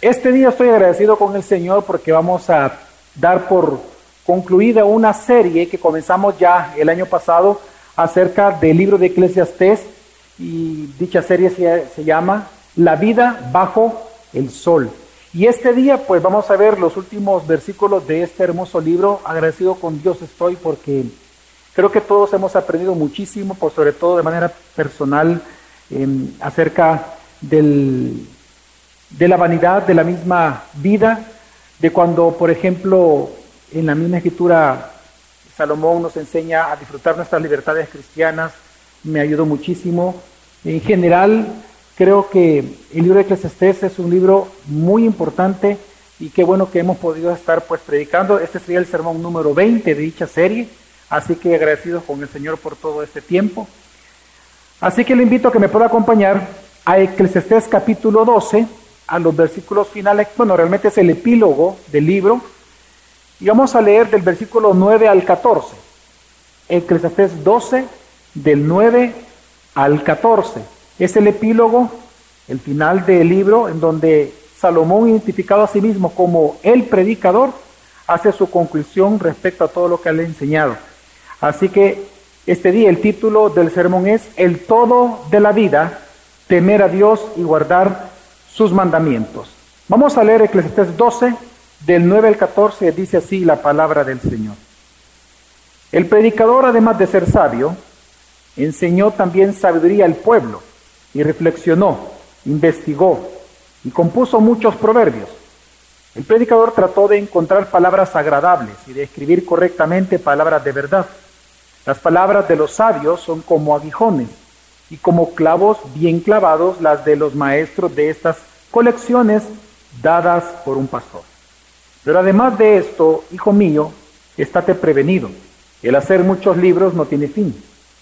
este día estoy agradecido con el Señor porque vamos a dar por concluida una serie que comenzamos ya el año pasado acerca del libro de Eclesiastés y dicha serie se, se llama La vida bajo el sol. Y este día pues vamos a ver los últimos versículos de este hermoso libro. Agradecido con Dios estoy porque creo que todos hemos aprendido muchísimo, por sobre todo de manera personal, em, acerca del, de la vanidad de la misma vida, de cuando, por ejemplo, en la misma escritura Salomón nos enseña a disfrutar nuestras libertades cristianas, me ayudó muchísimo. En general, creo que el libro de Eclesiastés es un libro muy importante y qué bueno que hemos podido estar pues predicando. Este sería el sermón número 20 de dicha serie, así que agradecido con el Señor por todo este tiempo. Así que le invito a que me pueda acompañar a Eclesiastés capítulo 12, a los versículos finales, bueno, realmente es el epílogo del libro, y vamos a leer del versículo 9 al 14. Eclesiastés 12, del 9 al 14. Es el epílogo, el final del libro, en donde Salomón, identificado a sí mismo como el predicador, hace su conclusión respecto a todo lo que le ha enseñado. Así que este día el título del sermón es El todo de la vida, temer a Dios y guardar sus mandamientos. Vamos a leer Eclesiastés 12, del 9 al 14, dice así la palabra del Señor. El predicador, además de ser sabio, enseñó también sabiduría al pueblo y reflexionó, investigó y compuso muchos proverbios. El predicador trató de encontrar palabras agradables y de escribir correctamente palabras de verdad. Las palabras de los sabios son como aguijones y como clavos bien clavados las de los maestros de estas colecciones dadas por un pastor. Pero además de esto, hijo mío, estate prevenido. El hacer muchos libros no tiene fin,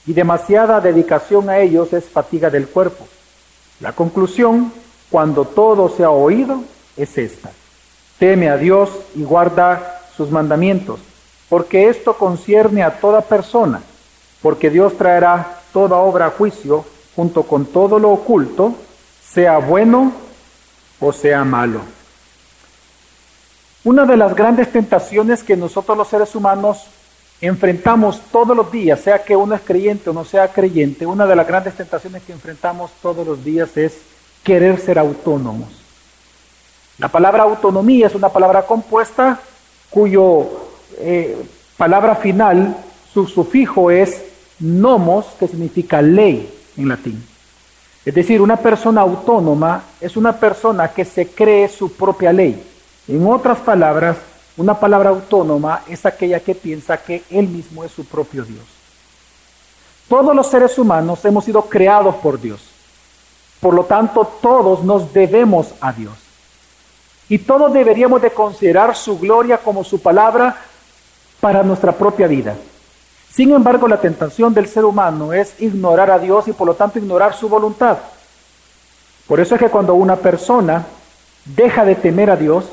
y demasiada dedicación a ellos es fatiga del cuerpo. La conclusión, cuando todo se ha oído, es esta. Teme a Dios y guarda sus mandamientos, porque esto concierne a toda persona, porque Dios traerá toda obra a juicio junto con todo lo oculto, sea bueno o sea malo. Una de las grandes tentaciones que nosotros los seres humanos enfrentamos todos los días, sea que uno es creyente o no sea creyente, una de las grandes tentaciones que enfrentamos todos los días es querer ser autónomos. La palabra autonomía es una palabra compuesta cuyo eh, palabra final, su sufijo es nomos, que significa ley en latín. Es decir, una persona autónoma es una persona que se cree su propia ley. En otras palabras, una palabra autónoma es aquella que piensa que él mismo es su propio Dios. Todos los seres humanos hemos sido creados por Dios. Por lo tanto, todos nos debemos a Dios. Y todos deberíamos de considerar su gloria como su palabra para nuestra propia vida. Sin embargo, la tentación del ser humano es ignorar a Dios y por lo tanto ignorar su voluntad. Por eso es que cuando una persona deja de temer a Dios,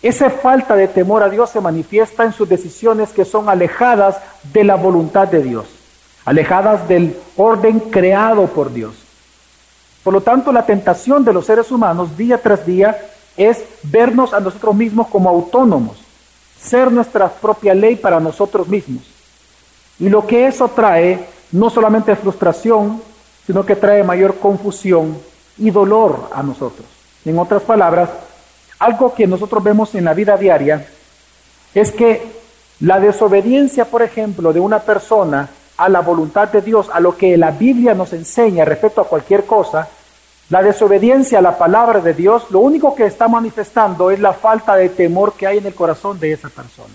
esa falta de temor a Dios se manifiesta en sus decisiones que son alejadas de la voluntad de Dios, alejadas del orden creado por Dios. Por lo tanto, la tentación de los seres humanos día tras día es vernos a nosotros mismos como autónomos, ser nuestra propia ley para nosotros mismos. Y lo que eso trae no solamente frustración, sino que trae mayor confusión y dolor a nosotros. En otras palabras, algo que nosotros vemos en la vida diaria es que la desobediencia, por ejemplo, de una persona a la voluntad de Dios, a lo que la Biblia nos enseña respecto a cualquier cosa, la desobediencia a la palabra de Dios, lo único que está manifestando es la falta de temor que hay en el corazón de esa persona.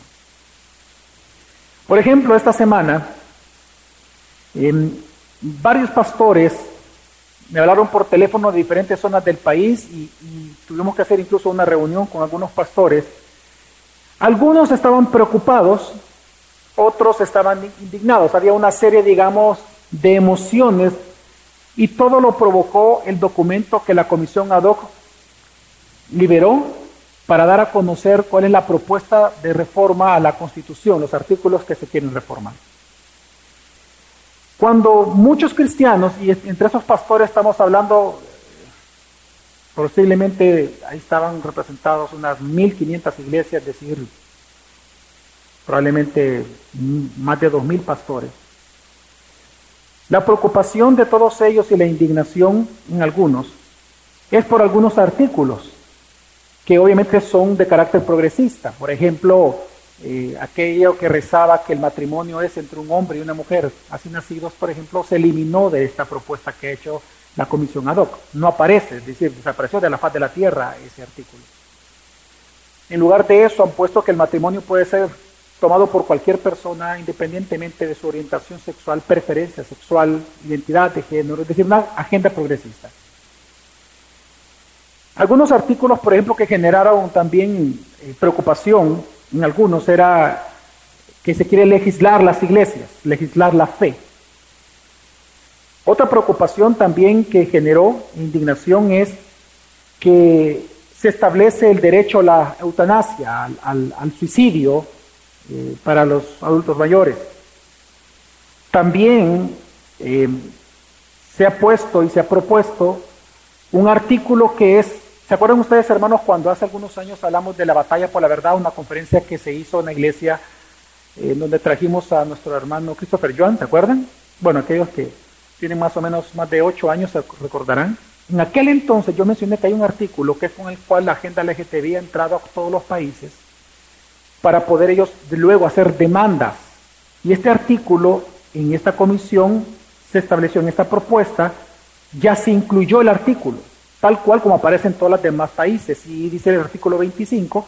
Por ejemplo, esta semana, varios pastores me hablaron por teléfono de diferentes zonas del país y, y, tuvimos que hacer incluso una reunión con algunos pastores. Algunos estaban preocupados, otros estaban indignados. Había una serie, digamos, de emociones y todo lo provocó el documento que la comisión ad hoc liberó para dar a conocer cuál es la propuesta de reforma a la Constitución, los artículos que se quieren reformar. Cuando muchos cristianos, y entre esos pastores estamos hablando Posiblemente ahí estaban representados unas 1500 iglesias, es decir, probablemente más de 2000 pastores. La preocupación de todos ellos y la indignación en algunos es por algunos artículos que obviamente son de carácter progresista. Por ejemplo, eh, aquello que rezaba que el matrimonio es entre un hombre y una mujer, así nacidos, por ejemplo, se eliminó de esta propuesta que ha hecho la comisión ad hoc. No aparece, es decir, desapareció de la faz de la tierra ese artículo. En lugar de eso han puesto que el matrimonio puede ser tomado por cualquier persona independientemente de su orientación sexual, preferencia sexual, identidad de género, es decir, una agenda progresista. Algunos artículos, por ejemplo, que generaron también eh, preocupación en algunos era que se quiere legislar las iglesias, legislar la fe. Otra preocupación también que generó indignación es que se establece el derecho a la eutanasia, al, suicidio eh, para los adultos mayores. También eh, se ha puesto y se ha propuesto un artículo que es ¿Se acuerdan ustedes, hermanos, cuando hace algunos años hablamos de la batalla por la verdad, una conferencia que se hizo en la iglesia eh, donde trajimos a nuestro hermano Christopher John, ¿se acuerdan? Bueno, aquellos que tienen más o menos más de ocho años se recordarán. En aquel entonces yo mencioné que hay un artículo que es con el cual la agenda LGTB ha entrado a todos los países para poder ellos luego hacer demandas. Y este artículo en esta comisión se estableció en esta propuesta, ya se incluyó el artículo tal cual como aparece en todos los demás países. Y dice el artículo 25,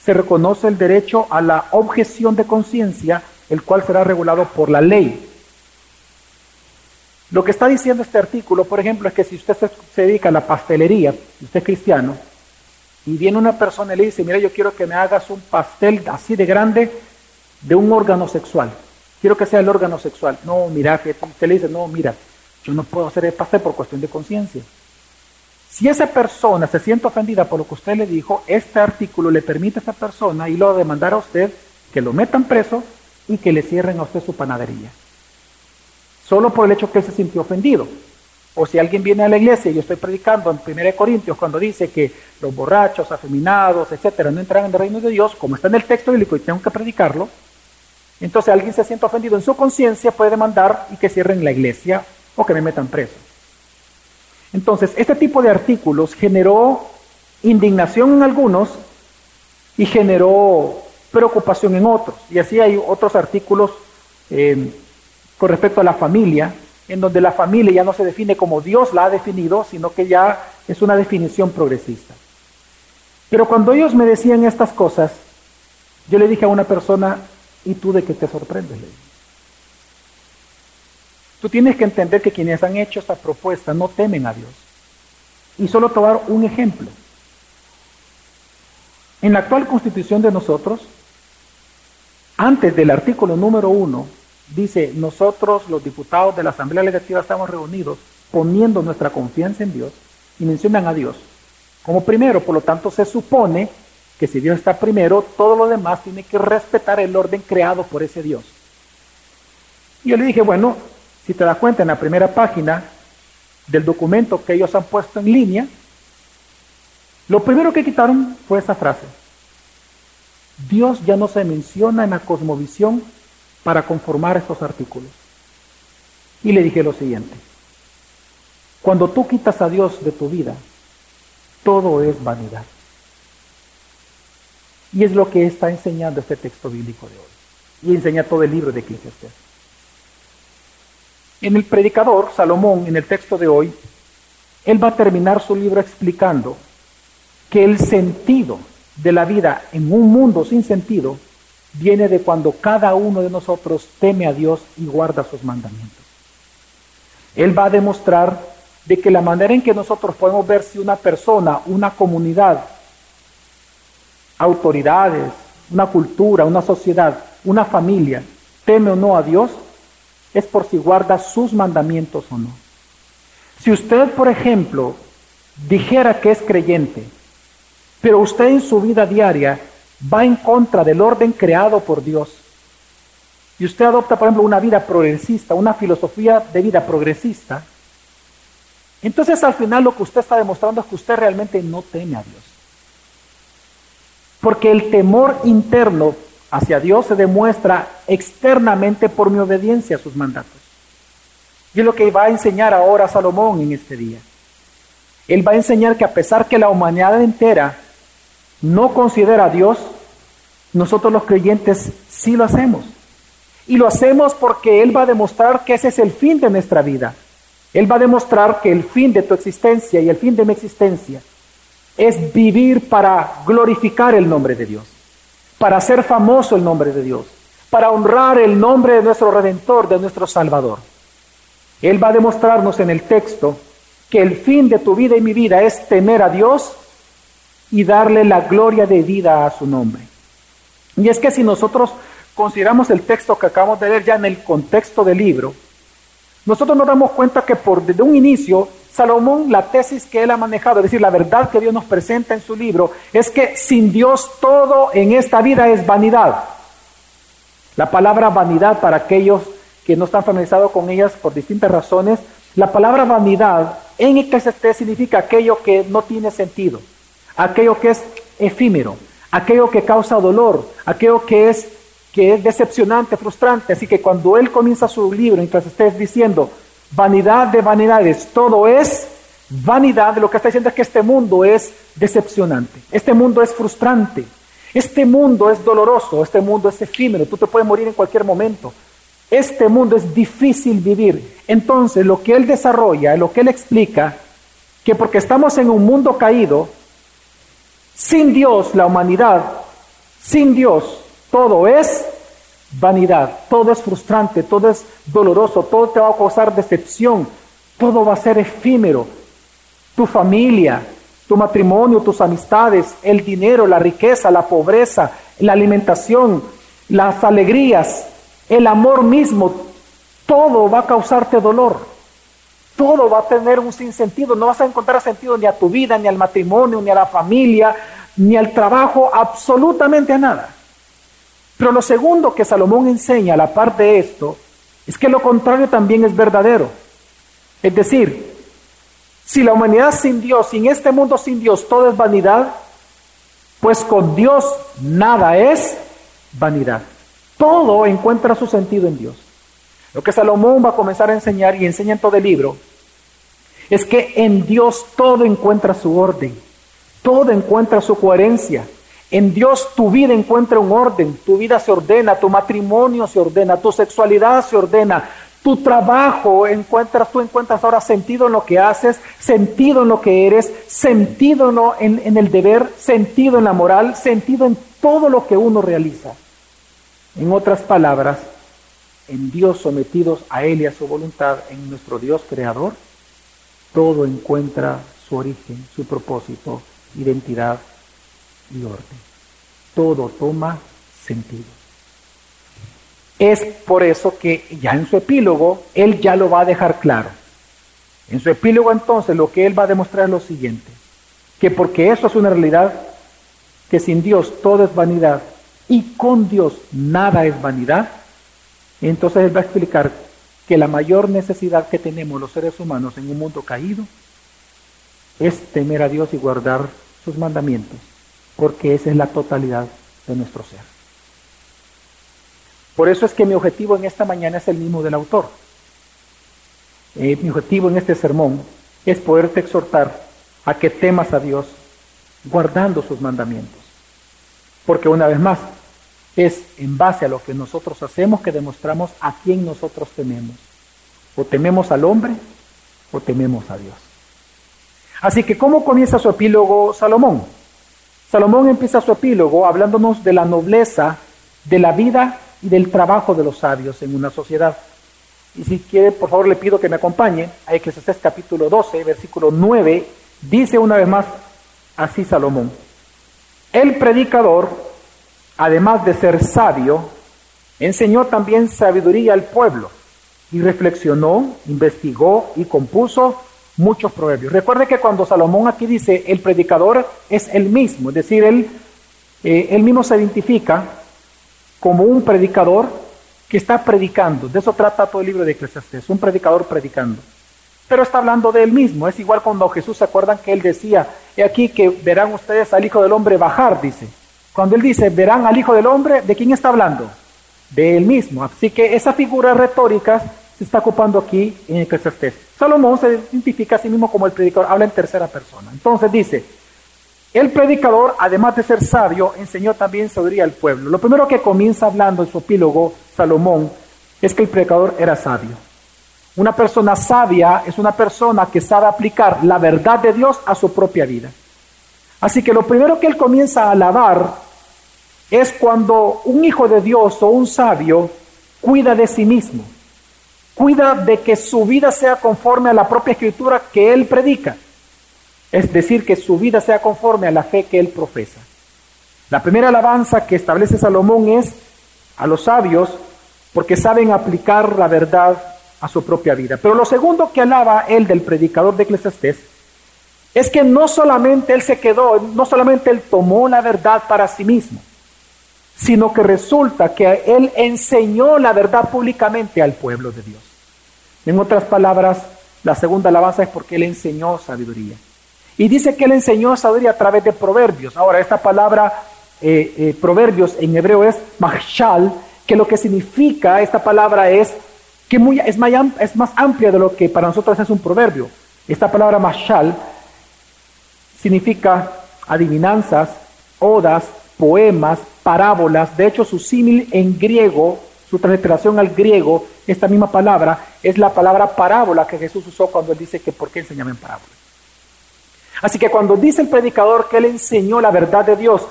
se reconoce el derecho a la objeción de conciencia, el cual será regulado por la ley. Lo que está diciendo este artículo, por ejemplo, es que si usted se, dedica a la pastelería, usted es cristiano, y viene una persona y le dice, mira, yo quiero que me hagas un pastel así de grande de un órgano sexual. Quiero que sea el órgano sexual. No, mira, usted le dice, no, mira, yo no puedo hacer el pastel por cuestión de conciencia. Si esa persona se siente ofendida por lo que usted le dijo, este artículo le permite a esa persona y lo demandar a usted que lo metan preso y que le cierren a usted su panadería. Solo por el hecho que él se sintió ofendido. O si alguien viene a la iglesia y yo estoy predicando en 1 Corintios cuando dice que los borrachos, afeminados, etcétera, no entrarán en el reino de Dios, como está en el texto bíblico y tengo que predicarlo, entonces alguien se siente ofendido en su conciencia, puede demandar y que cierren la iglesia o que me metan preso. Entonces, este tipo de artículos generó indignación en algunos y generó preocupación en otros. Y así hay otros artículos eh, con respecto a la familia, en donde la familia ya no se define como Dios la ha definido, sino que ya es una definición progresista. Pero cuando ellos me decían estas cosas, yo le dije a una persona, ¿y tú de qué te sorprendes? Tú tienes que entender que quienes han hecho esta propuesta no temen a Dios. Y solo tomar un ejemplo. En la actual constitución de nosotros, antes del artículo número uno, dice, nosotros los diputados de la Asamblea Legislativa estamos reunidos poniendo nuestra confianza en Dios y mencionan a Dios como primero. Por lo tanto, se supone que si Dios está primero, todo lo demás tiene que respetar el orden creado por ese Dios. Y yo le dije, bueno, si te das cuenta en la primera página del documento que ellos han puesto en línea, lo primero que quitaron fue esa frase. Dios ya no se menciona en la cosmovisión para conformar estos artículos. Y le dije lo siguiente, cuando tú quitas a Dios de tu vida, todo es vanidad. Y es lo que está enseñando este texto bíblico de hoy. Y enseña todo el libro de Eclesiastes. En el predicador, Salomón, en el texto de hoy, él va a terminar su libro explicando que el sentido de la vida en un mundo sin sentido viene de cuando cada uno de nosotros teme a Dios y guarda sus mandamientos. Él va a demostrar de que la manera en que nosotros podemos ver si una persona, una comunidad, autoridades, una cultura, una sociedad, una familia, teme o no a Dios, es por si guarda sus mandamientos o no. Si usted, por ejemplo, dijera que es creyente, pero usted en su vida diaria va en contra del orden creado por Dios, y usted adopta, por ejemplo, una vida progresista, una filosofía de vida progresista, Entonces al final lo que usted está demostrando es que usted realmente no teme a Dios. Porque el temor interno hacia Dios se demuestra externamente por mi obediencia a sus mandatos. Y es lo que va a enseñar ahora Salomón en este día. Él va a enseñar que a pesar que la humanidad entera no considera a Dios, nosotros los creyentes sí lo hacemos. Y lo hacemos porque Él va a demostrar que ese es el fin de nuestra vida. Él va a demostrar que el fin de tu existencia y el fin de mi existencia es vivir para glorificar el nombre de Dios, para hacer famoso el nombre de Dios, para honrar el nombre de nuestro Redentor, de nuestro Salvador. Él va a demostrarnos en el texto que el fin de tu vida y mi vida es temer a Dios y darle la gloria de vida a su nombre. Y es que si nosotros consideramos el texto que acabamos de leer ya en el contexto del libro, nosotros nos damos cuenta que por desde un inicio, Salomón, la tesis que él ha manejado, es decir, la verdad que Dios nos presenta en su libro, es que sin Dios todo en esta vida es vanidad. La palabra vanidad para aquellos que no están familiarizados con ellas por distintas razones, la palabra vanidad en Eclesiastés significa aquello que no tiene sentido, aquello que es efímero, aquello que causa dolor, aquello que es, que es decepcionante, frustrante. Así que cuando él comienza su libro, mientras estés diciendo, vanidad de vanidades, todo es vanidad, lo que está diciendo es que este mundo es decepcionante, este mundo es frustrante, este mundo es doloroso, este mundo es efímero, tú te puedes morir en cualquier momento. Este mundo es difícil vivir. Entonces, lo que él desarrolla, lo que él explica, que porque estamos en un mundo caído, sin Dios, la humanidad, sin Dios, todo es vanidad, todo es frustrante, todo es doloroso, todo te va a causar decepción, todo va a ser efímero. Tu familia, tu matrimonio, tus amistades, el dinero, la riqueza, la pobreza, la alimentación, las alegrías, el amor mismo, todo va a causarte dolor. Todo va a tener un sinsentido. No vas a encontrar sentido ni a tu vida, ni al matrimonio, ni a la familia, ni al trabajo, absolutamente a nada. Pero lo segundo que Salomón enseña a la par de esto es que lo contrario también es verdadero. Es decir, si la humanidad sin Dios, sin este mundo sin Dios, todo es vanidad, pues con Dios nada es vanidad. Todo encuentra su sentido en Dios. Lo que Salomón va a comenzar a enseñar y enseña en todo el libro es que en Dios todo encuentra su orden, todo encuentra su coherencia. En Dios tu vida encuentra un orden, tu vida se ordena, tu matrimonio se ordena, tu sexualidad se ordena, tu trabajo encuentras, tú encuentras ahora sentido en lo que haces, sentido en lo que eres, sentido en, en el deber, sentido en la moral, sentido en todo lo que uno realiza. En otras palabras, en Dios sometidos a Él y a su voluntad, en nuestro Dios creador, todo encuentra su origen, su propósito, identidad y orden. Todo toma sentido. Es por eso que ya en su epílogo, Él ya lo va a dejar claro. En su epílogo entonces lo que Él va a demostrar es lo siguiente, que porque eso es una realidad, que sin Dios todo es vanidad y con Dios nada es vanidad, entonces Él va a explicar que la mayor necesidad que tenemos los seres humanos en un mundo caído es temer a Dios y guardar sus mandamientos, porque esa es la totalidad de nuestro ser. Por eso es que mi objetivo en esta mañana es el mismo del autor. Eh, mi objetivo en este sermón es poderte exhortar a que temas a Dios guardando sus mandamientos. Porque una vez más, es en base a lo que nosotros hacemos que demostramos a quién nosotros tememos. O tememos al hombre o tememos a Dios. Así que, ¿cómo comienza su epílogo Salomón? Salomón empieza su epílogo hablándonos de la nobleza de la vida y del trabajo de los sabios en una sociedad. Y si quiere, por favor, le pido que me acompañe a Eclesiastés capítulo 12, versículo 9, dice una vez más así Salomón. El predicador además de ser sabio, enseñó también sabiduría al pueblo y reflexionó, investigó y compuso muchos proverbios. Recuerde que cuando Salomón aquí dice el predicador es el mismo, es decir, él, eh, él mismo se identifica como un predicador que está predicando. De eso trata todo el libro de Eclesiastés, un predicador predicando. pero está hablando de él mismo. Es igual cuando Jesús se acuerdan que él decía, he aquí que verán ustedes al Hijo del Hombre bajar, dice. Cuando él dice, verán al Hijo del Hombre, ¿de quién está hablando? De él mismo. Así que esa figura retórica se está ocupando aquí en Eclesiastés. Salomón se identifica a sí mismo como el predicador, habla en tercera persona. Entonces dice, el predicador, además de ser sabio, enseñó también sabiduría al pueblo. Lo primero que comienza hablando en su epílogo, Salomón, es que el predicador era sabio. Una persona sabia es una persona que sabe aplicar la verdad de Dios a su propia vida. Así que lo primero que él comienza a alabar es cuando un hijo de Dios o un sabio cuida de sí mismo, cuida de que su vida sea conforme a la propia escritura que él predica, es decir, que su vida sea conforme a la fe que él profesa. La primera alabanza que establece Salomón es a los sabios porque saben aplicar la verdad a su propia vida. Pero lo segundo que alaba él del predicador de Eclesiastés es que no solamente él se quedó, no solamente él tomó la verdad para sí mismo, sino que resulta que él enseñó la verdad públicamente al pueblo de Dios. En otras palabras, la segunda alabanza es porque él enseñó sabiduría. Y dice que él enseñó sabiduría a través de proverbios. Ahora, esta palabra eh, eh, proverbios en hebreo es machal, que lo que significa esta palabra es que muy, es, más, es más amplia de lo que para nosotros es un proverbio. Esta palabra mashal significa adivinanzas, odas, poemas, parábolas. De hecho, su símil en griego, su transliteración al griego, esta misma palabra, es la palabra parábola que Jesús usó cuando él dice que por qué enseñaba en parábolas. Así que cuando dice el predicador que él enseñó la verdad de Dios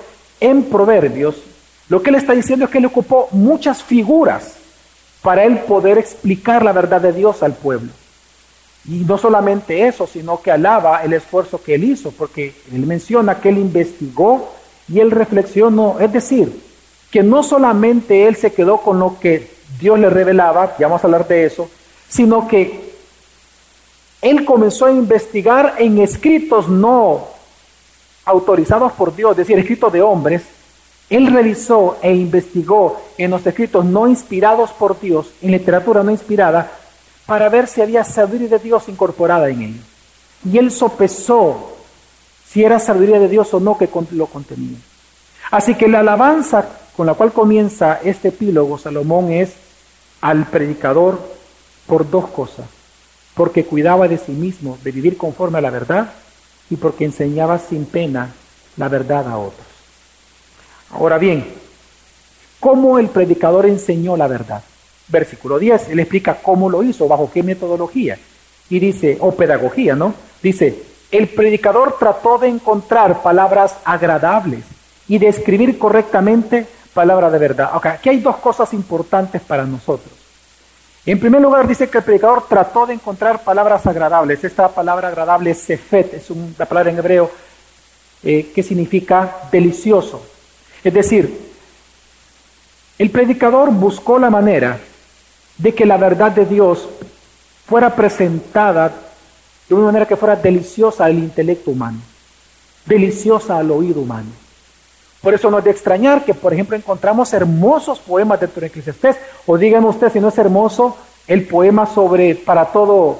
en proverbios, lo que él está diciendo es que él ocupó muchas figuras para él poder explicar la verdad de Dios al pueblo. Y no solamente eso, sino que alaba el esfuerzo que él hizo, porque él menciona que él investigó y él reflexionó, es decir, que no solamente él se quedó con lo que Dios le revelaba, ya vamos a hablar de eso, sino que él comenzó a investigar en escritos no autorizados por Dios, es decir, escritos de hombres, él revisó e investigó en los escritos no inspirados por Dios, en literatura no inspirada, para ver si había sabiduría de Dios incorporada en ellos. Y él sopesó si era sabiduría de Dios o no que lo contenía. Así que la alabanza con la cual comienza este epílogo, Salomón, es al predicador por dos cosas. Porque cuidaba de sí mismo, de vivir conforme a la verdad, y porque enseñaba sin pena la verdad a otros. Ahora bien, ¿cómo el predicador enseñó la verdad? Versículo 10, él explica cómo lo hizo, bajo qué metodología. Y dice, o pedagogía, ¿no? Dice, el predicador trató de encontrar palabras agradables y de escribir correctamente palabras de verdad. Okay, aquí hay dos cosas importantes para nosotros. En primer lugar, dice que el predicador trató de encontrar palabras agradables. Esta palabra agradable es sefet, es una palabra en hebreo eh, que significa delicioso. Es decir, el predicador buscó la manera de que la verdad de Dios fuera presentada de una manera que fuera deliciosa al intelecto humano, deliciosa al oído humano. Por eso no es de extrañar que, por ejemplo, encontramos hermosos poemas dentro de Eclesiastés, o díganme usted si no es hermoso el poema sobre para todo,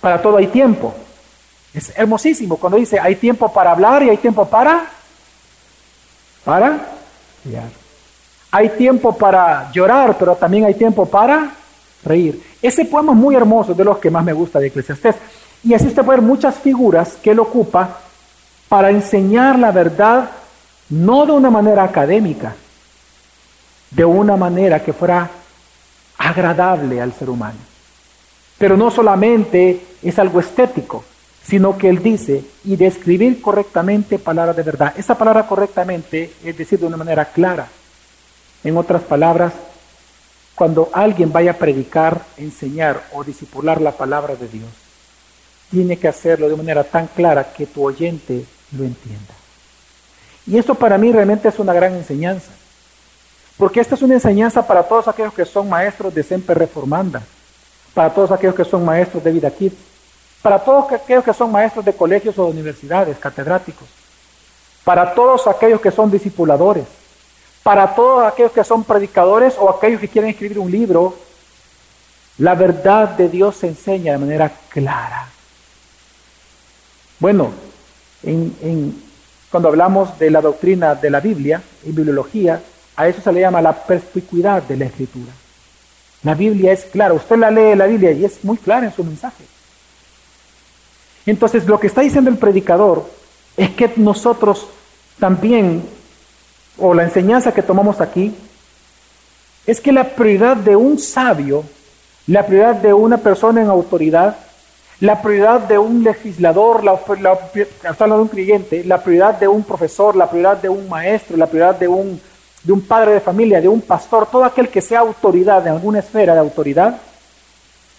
para todo hay tiempo. Es hermosísimo cuando dice hay tiempo para hablar y hay tiempo para para Hay tiempo para llorar, pero también hay tiempo para reír. Ese poema es muy hermoso, de los que más me gusta de Eclesiastés. Y así usted puede ver muchas figuras que él ocupa para enseñar la verdad, no de una manera académica, de una manera que fuera agradable al ser humano. Pero no solamente es algo estético, sino que él dice, y describir correctamente palabras de verdad. Esa palabra correctamente es decir de una manera clara. En otras palabras, cuando alguien vaya a predicar, enseñar o disipular la palabra de Dios, tiene que hacerlo de manera tan clara que tu oyente lo entienda. Y esto para mí realmente es una gran enseñanza, porque esta es una enseñanza para todos aquellos que son maestros de Semper Reformanda, para todos aquellos que son maestros de Vida Kids, para todos aquellos que son maestros de colegios o universidades, catedráticos, para todos aquellos que son discipuladores, para todos aquellos que son predicadores o aquellos que quieren escribir un libro La verdad de Dios se enseña de manera clara. Bueno, cuando hablamos de la doctrina de la Biblia y bibliología, a eso se le llama la perspicuidad de la escritura. La Biblia es clara, usted la lee la Biblia y es muy clara en su mensaje. Entonces lo que está diciendo el predicador es que nosotros también, o la enseñanza que tomamos aquí, es que la prioridad de un sabio, la prioridad de una persona en autoridad, la prioridad de un legislador, la, la, de un creyente, la prioridad de un profesor, la prioridad de un maestro, la prioridad de un, de un padre de familia, de un pastor, todo aquel que sea autoridad en alguna esfera de autoridad,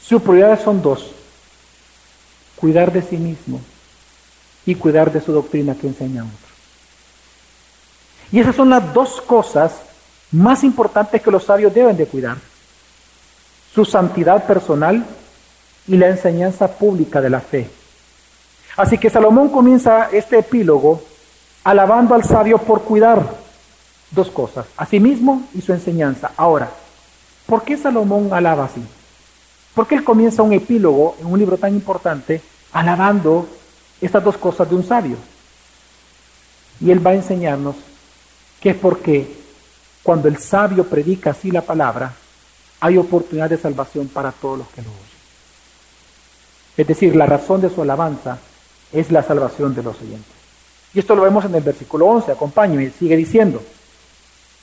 sus prioridades son dos. Cuidar de sí mismo y cuidar de su doctrina que enseña a otros. Y esas son las dos cosas más importantes que los sabios deben de cuidar. Su santidad personal y la enseñanza pública de la fe. Así que Salomón comienza este epílogo alabando al sabio por cuidar dos cosas, a sí mismo y su enseñanza. Ahora, ¿por qué Salomón alaba así? ¿Por qué él comienza un epílogo en un libro tan importante alabando estas dos cosas de un sabio? Y él va a enseñarnos que es porque cuando el sabio predica así la palabra, hay oportunidad de salvación para todos los que lo oyen. Es decir, la razón de su alabanza es la salvación de los oyentes. Y esto lo vemos en el versículo 11, acompáñeme, sigue diciendo,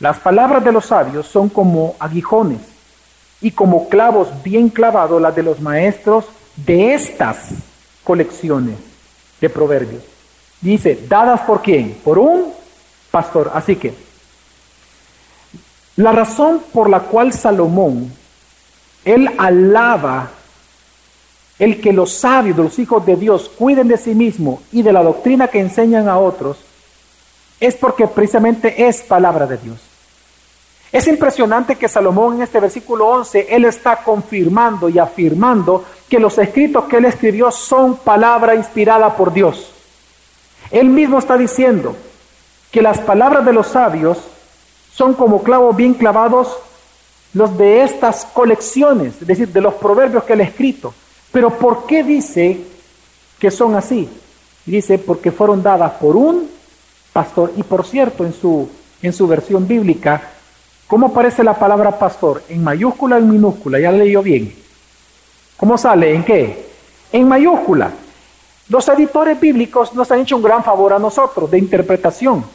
las palabras de los sabios son como aguijones y como clavos bien clavados las de los maestros de estas colecciones de proverbios. Dice, dadas por quién? Por un pastor. Así que, la razón por la cual Salomón, él alaba el que los sabios, los hijos de Dios, cuiden de sí mismos y de la doctrina que enseñan a otros, es porque precisamente es palabra de Dios. Es impresionante que Salomón en este versículo 11, él está confirmando y afirmando que los escritos que él escribió son palabra inspirada por Dios. Él mismo está diciendo que las palabras de los sabios son como clavos bien clavados los de estas colecciones, es decir, de los proverbios que él ha escrito. Pero ¿por qué dice que son así? Dice porque fueron dadas por un pastor. Y por cierto, en su, en su versión bíblica, ¿cómo aparece la palabra pastor? ¿En mayúscula o en minúscula? Ya leyó bien. ¿Cómo sale? ¿En qué? En mayúscula. Los editores bíblicos nos han hecho un gran favor a nosotros de interpretación.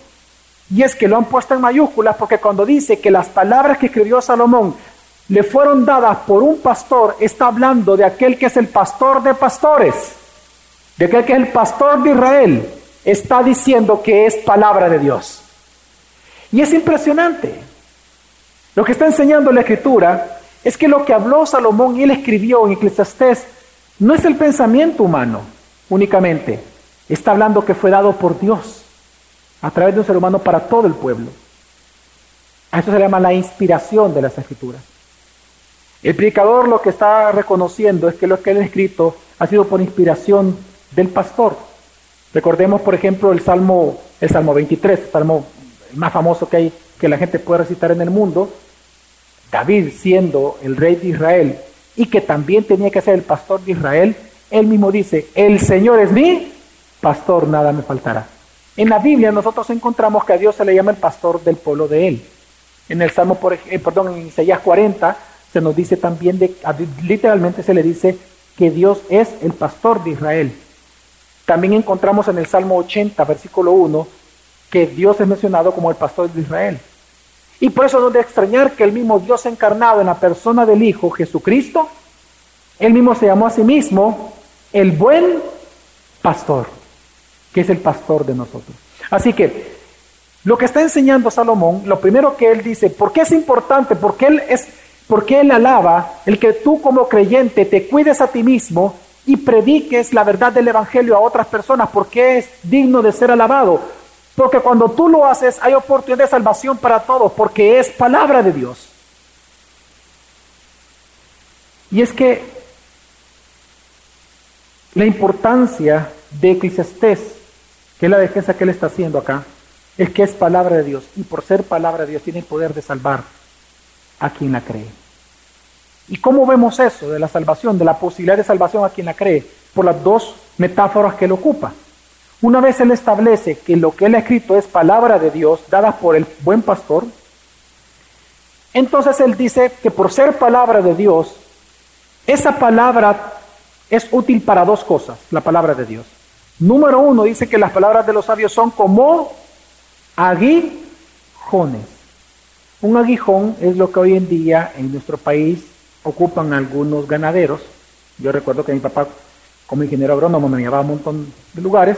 Y es que lo han puesto en mayúsculas porque cuando dice que las palabras que escribió Salomón le fueron dadas por un pastor, está hablando de aquel que es el pastor de pastores, de aquel que es el pastor de Israel, está diciendo que es palabra de Dios. Y es impresionante. Lo que está enseñando la escritura es que lo que habló Salomón y él escribió en Eclesiastés no es el pensamiento humano únicamente, está hablando que fue dado por Dios a través de un ser humano para todo el pueblo. A eso se llama la inspiración de las escrituras. El predicador lo que está reconociendo es que lo que él ha escrito ha sido por inspiración del pastor. Recordemos, por ejemplo, el Salmo, el Salmo 23, el Salmo más famoso que hay, que la gente puede recitar en el mundo. David, siendo el rey de Israel y que también tenía que ser el pastor de Israel, él mismo dice, el Señor es mi pastor, nada me faltará. En la Biblia nosotros encontramos que a Dios se le llama el pastor del pueblo de él. En el Salmo, por, eh, perdón, en Isaías 40, se nos dice también, de, literalmente se le dice que Dios es el pastor de Israel. También encontramos en el Salmo 80, versículo 1, que Dios es mencionado como el pastor de Israel. Y por eso no de extrañar que el mismo Dios encarnado en la persona del Hijo Jesucristo, él mismo se llamó a sí mismo el buen pastor, que es el pastor de nosotros. Así que lo que está enseñando Salomón, lo primero que él dice, ¿por qué es importante? Porque él es porque Él alaba el que tú como creyente te cuides a ti mismo y prediques la verdad del Evangelio a otras personas, porque es digno de ser alabado. Porque cuando tú lo haces hay oportunidad de salvación para todos, porque es palabra de Dios. Y es que la importancia de Eclesiastés, que es la defensa que él está haciendo acá, es que es palabra de Dios y por ser palabra de Dios tiene el poder de salvar a quien la cree. ¿Y cómo vemos eso de la salvación, de la posibilidad de salvación a quien la cree? Por las dos metáforas que él ocupa. Una vez él establece que lo que él ha escrito es palabra de Dios dada por el buen pastor, entonces él dice que por ser palabra de Dios, esa palabra es útil para dos cosas, la palabra de Dios. Número uno, dice que las palabras de los sabios son como aguijones. Un aguijón es lo que hoy en día en nuestro país ocupan algunos ganaderos. Yo recuerdo que mi papá, como ingeniero agrónomo, me llevaba a un montón de lugares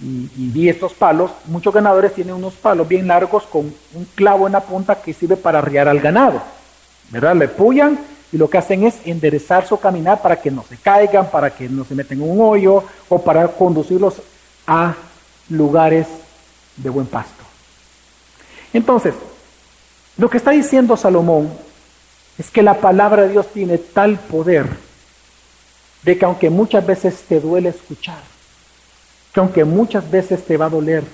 y, vi estos palos. Muchos ganadores tienen unos palos bien largos con un clavo en la punta que sirve para arriar al ganado. ¿Verdad? Le pullan y lo que hacen es enderezar su caminar para que no se caigan, para que no se metan en un hoyo o para conducirlos a lugares de buen pasto. Entonces, lo que está diciendo Salomón es que la palabra de Dios tiene tal poder de que aunque muchas veces te duele escuchar, que aunque muchas veces te va a doler,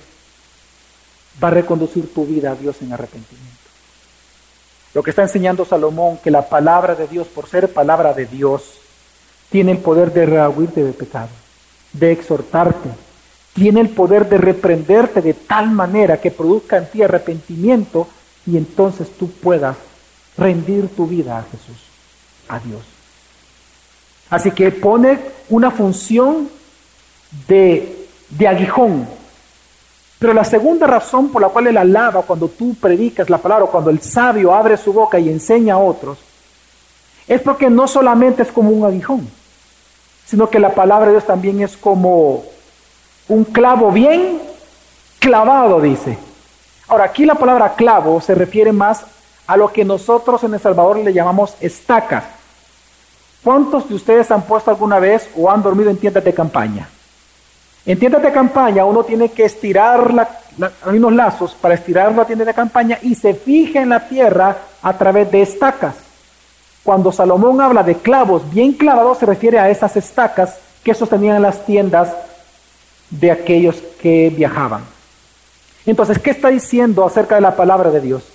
va a reconducir tu vida a Dios en arrepentimiento. Lo que está enseñando Salomón, que la palabra de Dios, por ser palabra de Dios, tiene el poder de rehuirte de pecado, de exhortarte, tiene el poder de reprenderte de tal manera que produzca en ti arrepentimiento y entonces tú puedas rendir tu vida a Jesús, a Dios. Así que pone una función de de aguijón. Pero la segunda razón por la cual él alaba cuando tú predicas la palabra, cuando el sabio abre su boca y enseña a otros, es porque no solamente es como un aguijón, sino que la palabra de Dios también es como un clavo bien clavado, dice. Ahora, aquí la palabra clavo se refiere más a lo que nosotros en El Salvador le llamamos estacas. ¿Cuántos de ustedes han puesto alguna vez o han dormido en tiendas de campaña? En tiendas de campaña uno tiene que estirar hay unos lazos para estirar la tienda de campaña y se fija en la tierra a través de estacas. Cuando Salomón habla de clavos bien clavados se refiere a esas estacas que sostenían las tiendas de aquellos que viajaban. Entonces, ¿qué está diciendo acerca de la palabra de Dios?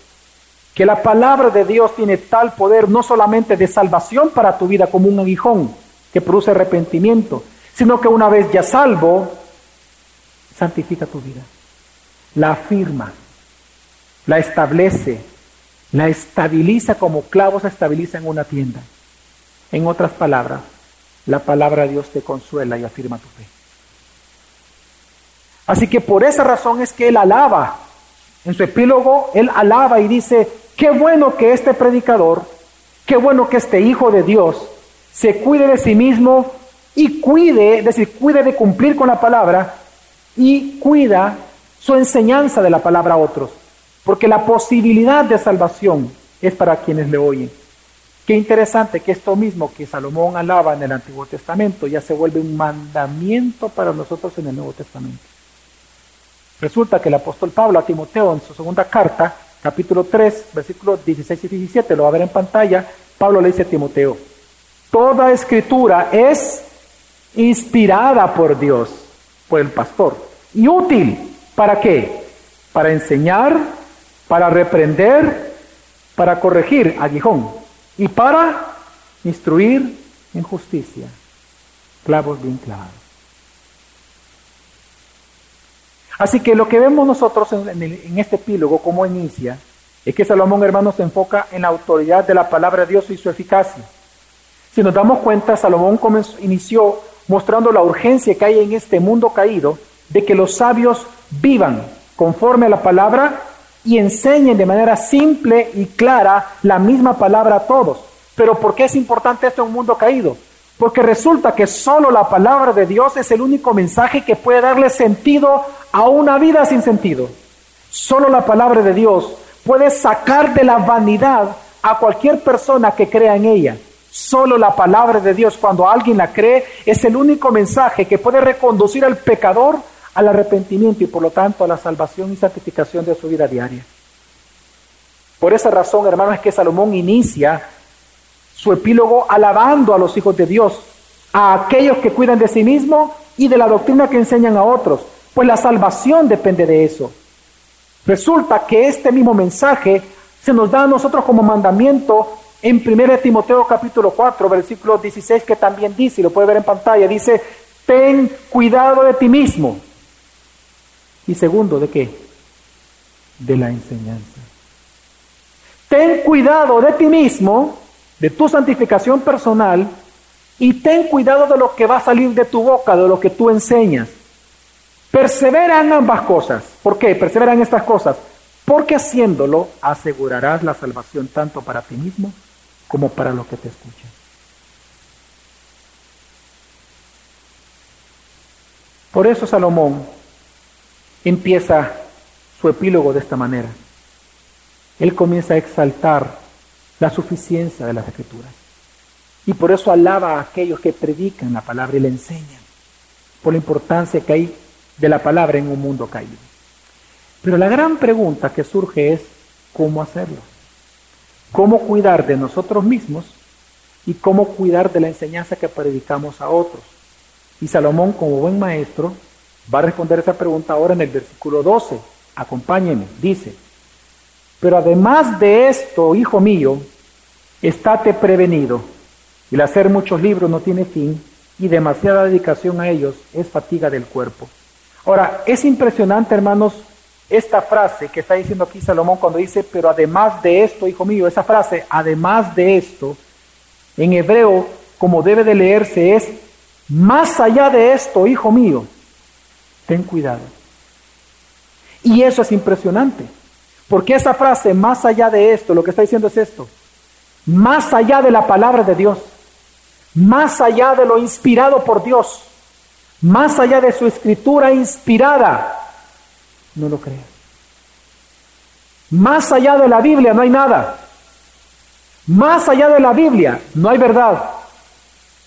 Que la palabra de Dios tiene tal poder no solamente de salvación para tu vida como un aguijón que produce arrepentimiento, sino que una vez ya salvo, santifica tu vida, la afirma, la establece, la estabiliza como clavo se estabiliza en una tienda. En otras palabras, la palabra de Dios te consuela y afirma tu fe. Así que por esa razón es que él alaba. En su epílogo, él alaba y dice, qué bueno que este predicador, qué bueno que este hijo de Dios se cuide de sí mismo y cuide, es decir, cuide de cumplir con la palabra y cuida su enseñanza de la palabra a otros. Porque la posibilidad de salvación es para quienes le oyen. Qué interesante que esto mismo que Salomón alaba en el Antiguo Testamento ya se vuelve un mandamiento para nosotros en el Nuevo Testamento. Resulta que el apóstol Pablo a Timoteo en su segunda carta, capítulo 3, versículos 16 y 17, lo va a ver en pantalla, Pablo le dice a Timoteo, toda escritura es inspirada por Dios, por el pastor. ¿Y útil? ¿Para qué? Para enseñar, para reprender, para corregir, aguijón, y para instruir en justicia. Clavos bien clavados. Así que lo que vemos nosotros en, este epílogo, como inicia, es que Salomón, hermano, se enfoca en la autoridad de la palabra de Dios y su eficacia. Si nos damos cuenta, Salomón comenzó, inició mostrando la urgencia que hay en este mundo caído de que los sabios vivan conforme a la palabra y enseñen de manera simple y clara la misma palabra a todos. Pero ¿por qué es importante esto en un mundo caído? Porque resulta que solo la palabra de Dios es el único mensaje que puede darle sentido a una vida sin sentido. Solo la palabra de Dios puede sacar de la vanidad a cualquier persona que crea en ella. Solo la palabra de Dios, cuando alguien la cree, es el único mensaje que puede reconducir al pecador al arrepentimiento y por lo tanto a la salvación y santificación de su vida diaria. Por esa razón, hermanos, es que Salomón inicia su epílogo alabando a los hijos de Dios, a aquellos que cuidan de sí mismos y de la doctrina que enseñan a otros, pues la salvación depende de eso. Resulta que este mismo mensaje se nos da a nosotros como mandamiento en 1 Timoteo capítulo 4, versículo 16, que también dice, y lo puede ver en pantalla, dice, ten cuidado de ti mismo. Y segundo, ¿de qué? De la enseñanza. Ten cuidado de ti mismo, de tu santificación personal, y ten cuidado de lo que va a salir de tu boca, de lo que tú enseñas. Persevera en ambas cosas. ¿Por qué? Persevera en estas cosas. Porque haciéndolo asegurarás la salvación tanto para ti mismo como para los que te escuchan. Por eso Salomón empieza su epílogo de esta manera. Él comienza a exaltar la suficiencia de las escrituras. Y por eso alaba a aquellos que predican la palabra y le enseñan, por la importancia que hay de la palabra en un mundo caído. Pero la gran pregunta que surge es, ¿cómo hacerlo? ¿Cómo cuidar de nosotros mismos y cómo cuidar de la enseñanza que predicamos a otros? Y Salomón, como buen maestro, va a responder esa pregunta ahora en el versículo 12. Acompáñenme, dice, pero además de esto, hijo mío, estate prevenido. El hacer muchos libros no tiene fin y demasiada dedicación a ellos es fatiga del cuerpo. Ahora, es impresionante, hermanos, esta frase que está diciendo aquí Salomón cuando dice, pero además de esto, hijo mío, esa frase, además de esto, en hebreo, como debe de leerse, es, más allá de esto, hijo mío, ten cuidado. Y eso es impresionante, porque esa frase, más allá de esto, lo que está diciendo es esto, más allá de la palabra de Dios, más allá de lo inspirado por Dios, más allá de su escritura inspirada, no lo creas. Más allá de la Biblia no hay nada. Más allá de la Biblia no hay verdad.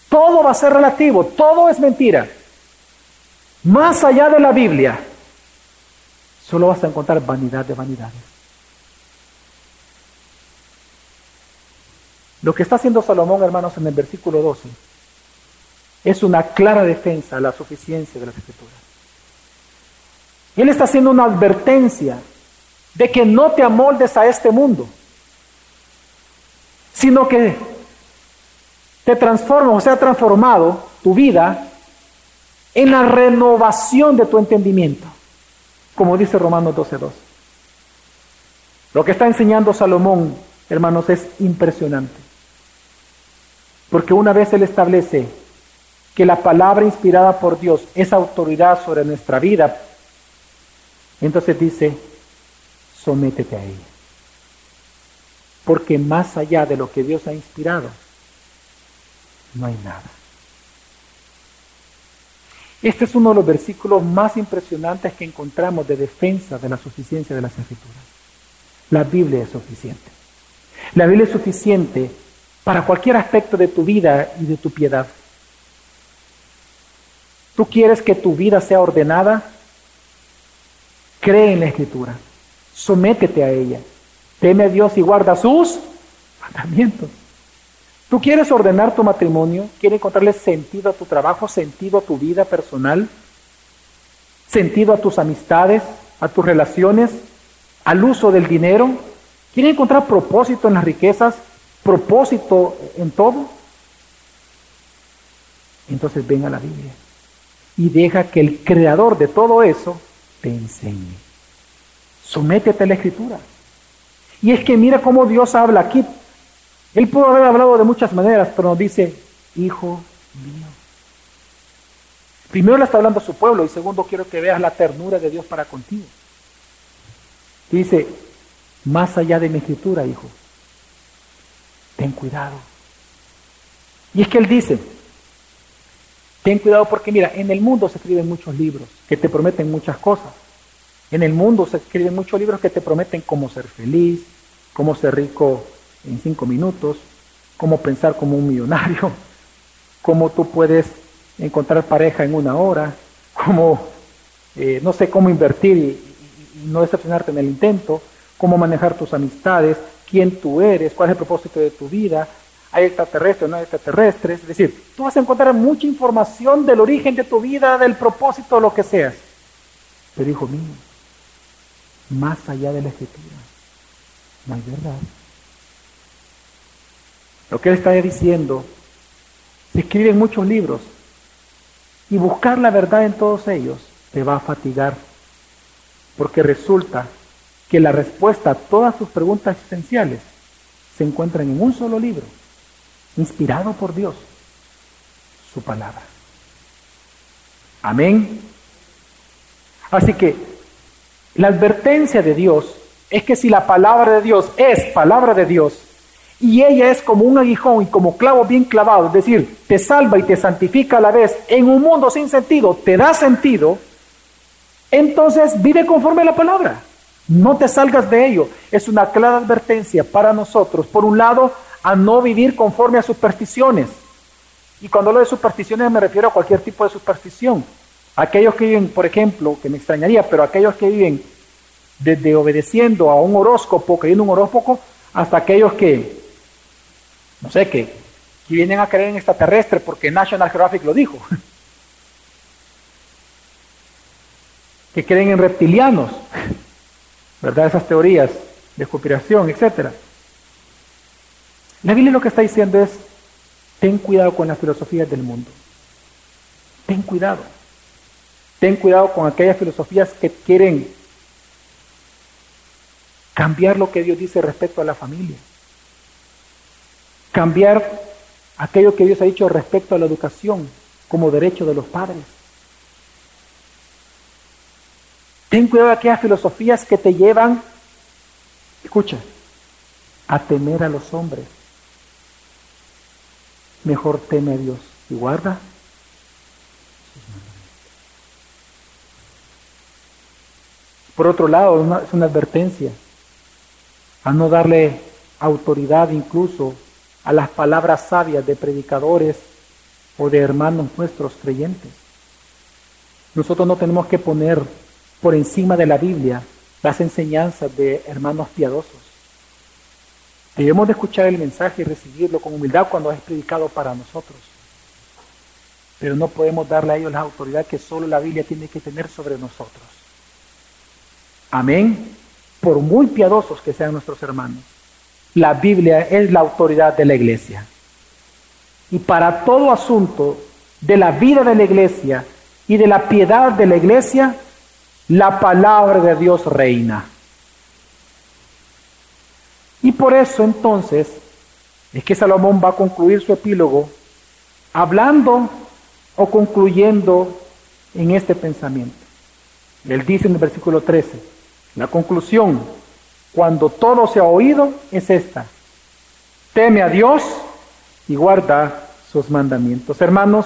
Todo va a ser relativo, todo es mentira. Más allá de la Biblia, solo vas a encontrar vanidad de vanidades. Lo que está haciendo Salomón, hermanos, en el versículo 12, es una clara defensa a la suficiencia de las escrituras. Él está haciendo una advertencia de que no te amoldes a este mundo, sino que te transforma o sea transformado tu vida en la renovación de tu entendimiento, como dice Romanos 12.2. Lo que está enseñando Salomón, hermanos, es impresionante. Porque una vez Él establece que la palabra inspirada por Dios es autoridad sobre nuestra vida, entonces dice, sométete a ella. Porque más allá de lo que Dios ha inspirado, no hay nada. Este es uno de los versículos más impresionantes que encontramos de defensa de la suficiencia de las escrituras. La Biblia es suficiente. La Biblia es suficiente para cualquier aspecto de tu vida y de tu piedad. ¿Tú quieres que tu vida sea ordenada? Cree en la Escritura. Sométete a ella. Teme a Dios y guarda sus mandamientos. ¿Tú quieres ordenar tu matrimonio? ¿Quieres encontrarle sentido a tu trabajo, sentido a tu vida personal? ¿Sentido a tus amistades, a tus relaciones, al uso del dinero? ¿Quieres encontrar propósito en las riquezas, propósito en todo? Entonces ven a la Biblia y deja que el creador de todo eso te enseñe. Sométete a la escritura. Y es que mira cómo Dios habla aquí. Él pudo haber hablado de muchas maneras, pero nos dice, hijo mío. Primero le está hablando a su pueblo y segundo quiero que veas la ternura de Dios para contigo. Dice, más allá de mi escritura, hijo, ten cuidado. Y es que él dice, ten cuidado porque mira, en el mundo se escriben muchos libros que te prometen muchas cosas. En el mundo se escriben muchos libros que te prometen cómo ser feliz, cómo ser rico en cinco minutos, cómo pensar como un millonario, cómo tú puedes encontrar pareja en una hora, cómo, eh, no sé, cómo invertir y, no decepcionarte en el intento, cómo manejar tus amistades, quién tú eres, cuál es el propósito de tu vida, hay extraterrestres no hay extraterrestres. Es decir, tú vas a encontrar mucha información del origen de tu vida, del propósito, de lo que seas. Pero hijo mío, más allá de la escritura, no hay verdad. Lo que él está diciendo, se escriben muchos libros y buscar la verdad en todos ellos te va a fatigar, porque resulta que la respuesta a todas tus preguntas existenciales se encuentran en un solo libro, inspirado por Dios, su palabra. Amén. Así que la advertencia de Dios es que si la palabra de Dios es palabra de Dios y ella es como un aguijón y como clavo bien clavado, es decir, te salva y te santifica a la vez en un mundo sin sentido, te da sentido, entonces vive conforme a la palabra. No te salgas de ello. Es una clara advertencia para nosotros, por un lado, a no vivir conforme a supersticiones. Y cuando hablo de supersticiones me refiero a cualquier tipo de superstición. Aquellos que viven, por ejemplo, que me extrañaría, pero aquellos que viven desde obedeciendo a un horóscopo, creyendo un horóscopo, hasta aquellos que, no sé, que, que vienen a creer en extraterrestre porque National Geographic lo dijo, que creen en reptilianos, ¿verdad? Esas teorías de conspiración, etc. La Biblia lo que está diciendo es, ten cuidado con las filosofías del mundo. Ten cuidado. Ten cuidado con aquellas filosofías que quieren cambiar lo que Dios dice respecto a la familia. Cambiar aquello que Dios ha dicho respecto a la educación como derecho de los padres. Ten cuidado de aquellas filosofías que te llevan, escucha, a temer a los hombres. Mejor teme a Dios y guarda Por otro lado, es una advertencia a no darle autoridad incluso a las palabras sabias de predicadores o de hermanos nuestros creyentes. Nosotros no tenemos que poner por encima de la Biblia las enseñanzas de hermanos piadosos. Debemos de escuchar el mensaje y recibirlo con humildad cuando es predicado para nosotros. Pero no podemos darle a ellos la autoridad que solo la Biblia tiene que tener sobre nosotros. Amén. Por muy piadosos que sean nuestros hermanos, la Biblia es la autoridad de la iglesia. Y para todo asunto de la vida de la iglesia y de la piedad de la iglesia, la palabra de Dios reina. Y por eso entonces es que Salomón va a concluir su epílogo hablando o concluyendo en este pensamiento. Él dice en el versículo 13, la conclusión, cuando todo se ha oído, es esta. Teme a Dios y guarda sus mandamientos. Hermanos,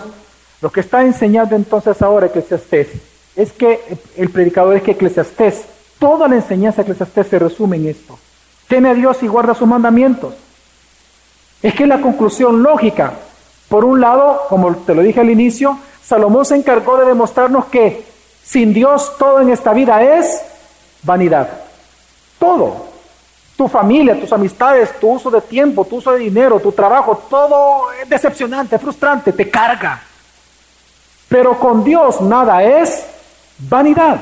lo que está enseñando entonces ahora Eclesiastés es que el predicador es que Eclesiastés, toda la enseñanza de Eclesiastés se resume en esto. Teme a Dios y guarda sus mandamientos. Es que la conclusión lógica. Por un lado, como te lo dije al inicio, Salomón se encargó de demostrarnos que sin Dios todo en esta vida es vanidad. Todo. Tu familia, tus amistades, tu uso de tiempo, tu uso de dinero, tu trabajo, todo es decepcionante, frustrante, te carga. Pero con Dios nada es vanidad.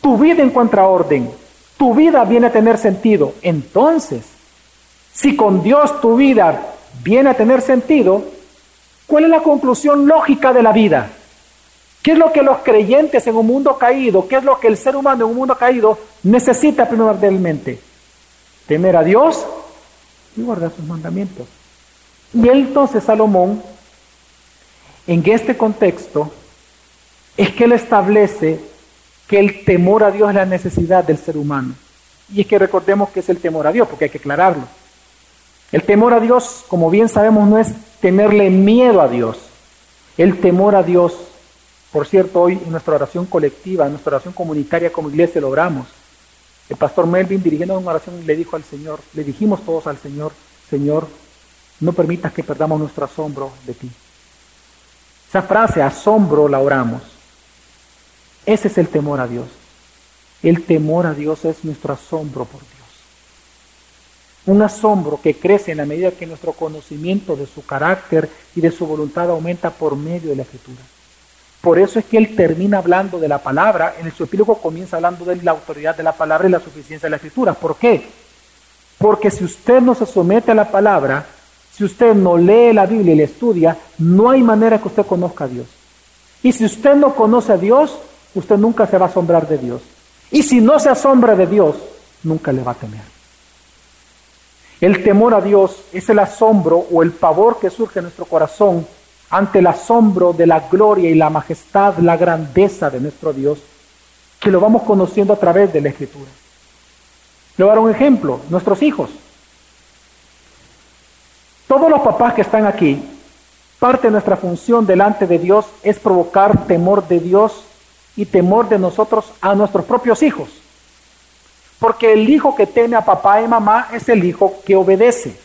Tu vida encuentra orden. Tu vida viene a tener sentido. Entonces, si con Dios tu vida viene a tener sentido, ¿cuál es la conclusión lógica de la vida? ¿Qué es lo que los creyentes en un mundo caído, qué es lo que el ser humano en un mundo caído necesita primordialmente? Temer a Dios y guardar sus mandamientos. Y entonces Salomón, en este contexto, es que él establece que el temor a Dios es la necesidad del ser humano. Y es que recordemos que es el temor a Dios, porque hay que aclararlo. El temor a Dios, como bien sabemos, no es tenerle miedo a Dios. El temor a Dios, por cierto, hoy en nuestra oración colectiva, en nuestra oración comunitaria como iglesia lo oramos. El pastor Melvin dirigiendo una oración le dijo al Señor, le dijimos todos al Señor, Señor, no permitas que perdamos nuestro asombro de ti. Esa frase, asombro, la oramos. Ese es el temor a Dios. El temor a Dios es nuestro asombro por Dios. Un asombro que crece en la medida que nuestro conocimiento de su carácter y de su voluntad aumenta por medio de la escritura. Por eso es que él termina hablando de la palabra, en su epílogo comienza hablando de la autoridad de la palabra y la suficiencia de la escritura. ¿Por qué? Porque si usted no se somete a la palabra, si usted no lee la Biblia y la estudia, no hay manera que usted conozca a Dios. Y si usted no conoce a Dios, usted nunca se va a asombrar de Dios. Y si no se asombra de Dios, nunca le va a temer. El temor a Dios es el asombro o el pavor que surge en nuestro corazón ante el asombro de la gloria y la majestad, la grandeza de nuestro Dios, que lo vamos conociendo a través de la Escritura. Le voy a dar un ejemplo, nuestros hijos. Todos los papás que están aquí, parte de nuestra función delante de Dios es provocar temor de Dios y temor de nosotros a nuestros propios hijos. Porque el hijo que teme a papá y mamá es el hijo que obedece.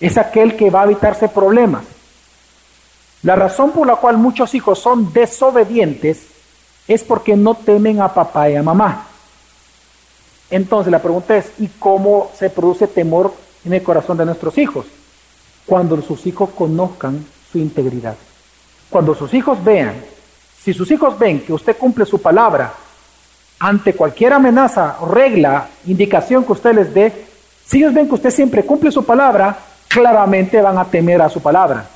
Es aquel que va a evitarse problemas. La razón por la cual muchos hijos son desobedientes es porque no temen a papá y a mamá. Entonces la pregunta es, ¿y cómo se produce temor en el corazón de nuestros hijos? Cuando sus hijos conozcan su integridad. Cuando sus hijos vean, si sus hijos ven que usted cumple su palabra ante cualquier amenaza, regla, indicación que usted les dé, si ellos ven que usted siempre cumple su palabra, claramente van a temer a su palabra.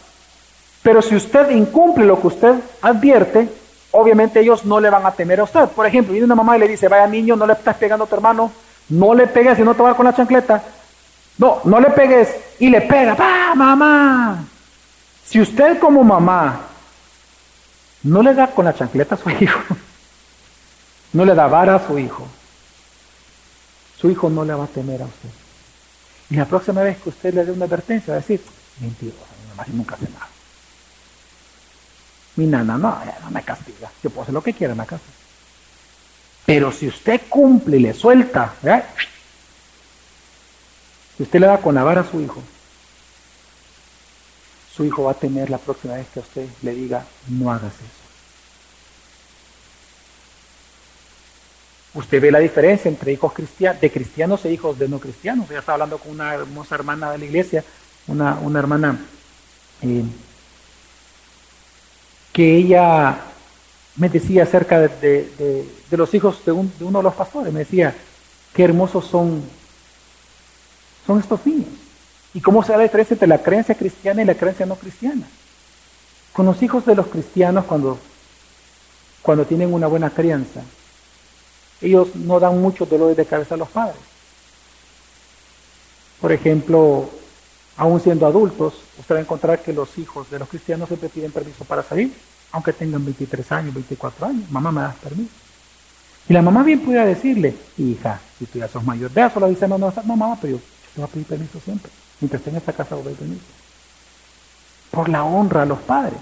Pero si usted incumple lo que usted advierte, obviamente ellos no le van a temer a usted. Por ejemplo, viene una mamá y le dice, vaya niño, no le estás pegando a tu hermano, no le pegues y no te va con la chancleta. No, no le pegues y le pega, ¡pa, mamá! Si usted como mamá no le da con la chancleta a su hijo, no le da vara a su hijo, su hijo no le va a temer a usted. Y la próxima vez que usted le dé una advertencia, va a decir, mentirosa, mi mamá nunca hace nada. Mi nana no, no me castiga. Yo puedo hacer lo que quiera en la casa. Pero si usted cumple y le suelta, si usted le da con la vara a su hijo, su hijo va a tener la próxima vez que usted le diga, no hagas eso. Usted ve la diferencia entre hijos cristianos, de cristianos e hijos de no cristianos. Ya estaba hablando con una hermosa hermana de la iglesia, una, una hermana eh, que ella me decía acerca de, los hijos de, uno de los pastores. Me decía, qué hermosos son, son estos niños. ¿Y cómo se da la diferencia entre la creencia cristiana y la creencia no cristiana? Con los hijos de los cristianos, cuando, cuando tienen una buena crianza, ellos no dan muchos dolores de cabeza a los padres. Por ejemplo, aún siendo adultos, usted va a encontrar que los hijos de los cristianos siempre piden permiso para salir, aunque tengan 23 años, 24 años. Mamá, me das permiso. Y la mamá bien pudiera decirle, hija, si tú ya sos mayor la dice, no, no, no, mamá, pero yo, te voy a pedir permiso siempre. Mientras esté en esta casa, permiso. Por la honra a los padres.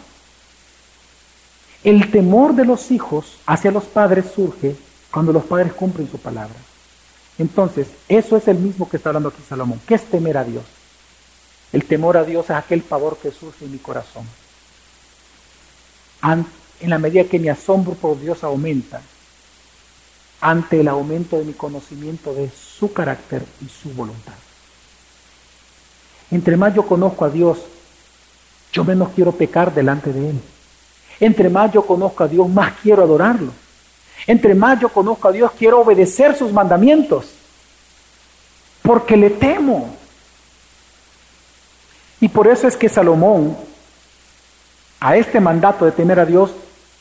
El temor de los hijos hacia los padres surge cuando los padres cumplen su palabra. Entonces, eso es el mismo que está hablando aquí Salomón. ¿Qué es temer a Dios? El temor a Dios es aquel pavor que surge en mi corazón. En la medida que mi asombro por Dios aumenta, ante el aumento de mi conocimiento de su carácter y su voluntad. Entre más yo conozco a Dios, yo menos quiero pecar delante de Él. Entre más yo conozco a Dios, más quiero adorarlo. Entre más yo conozco a Dios, quiero obedecer sus mandamientos. Porque le temo. Y por eso es que Salomón, a este mandato de temer a Dios,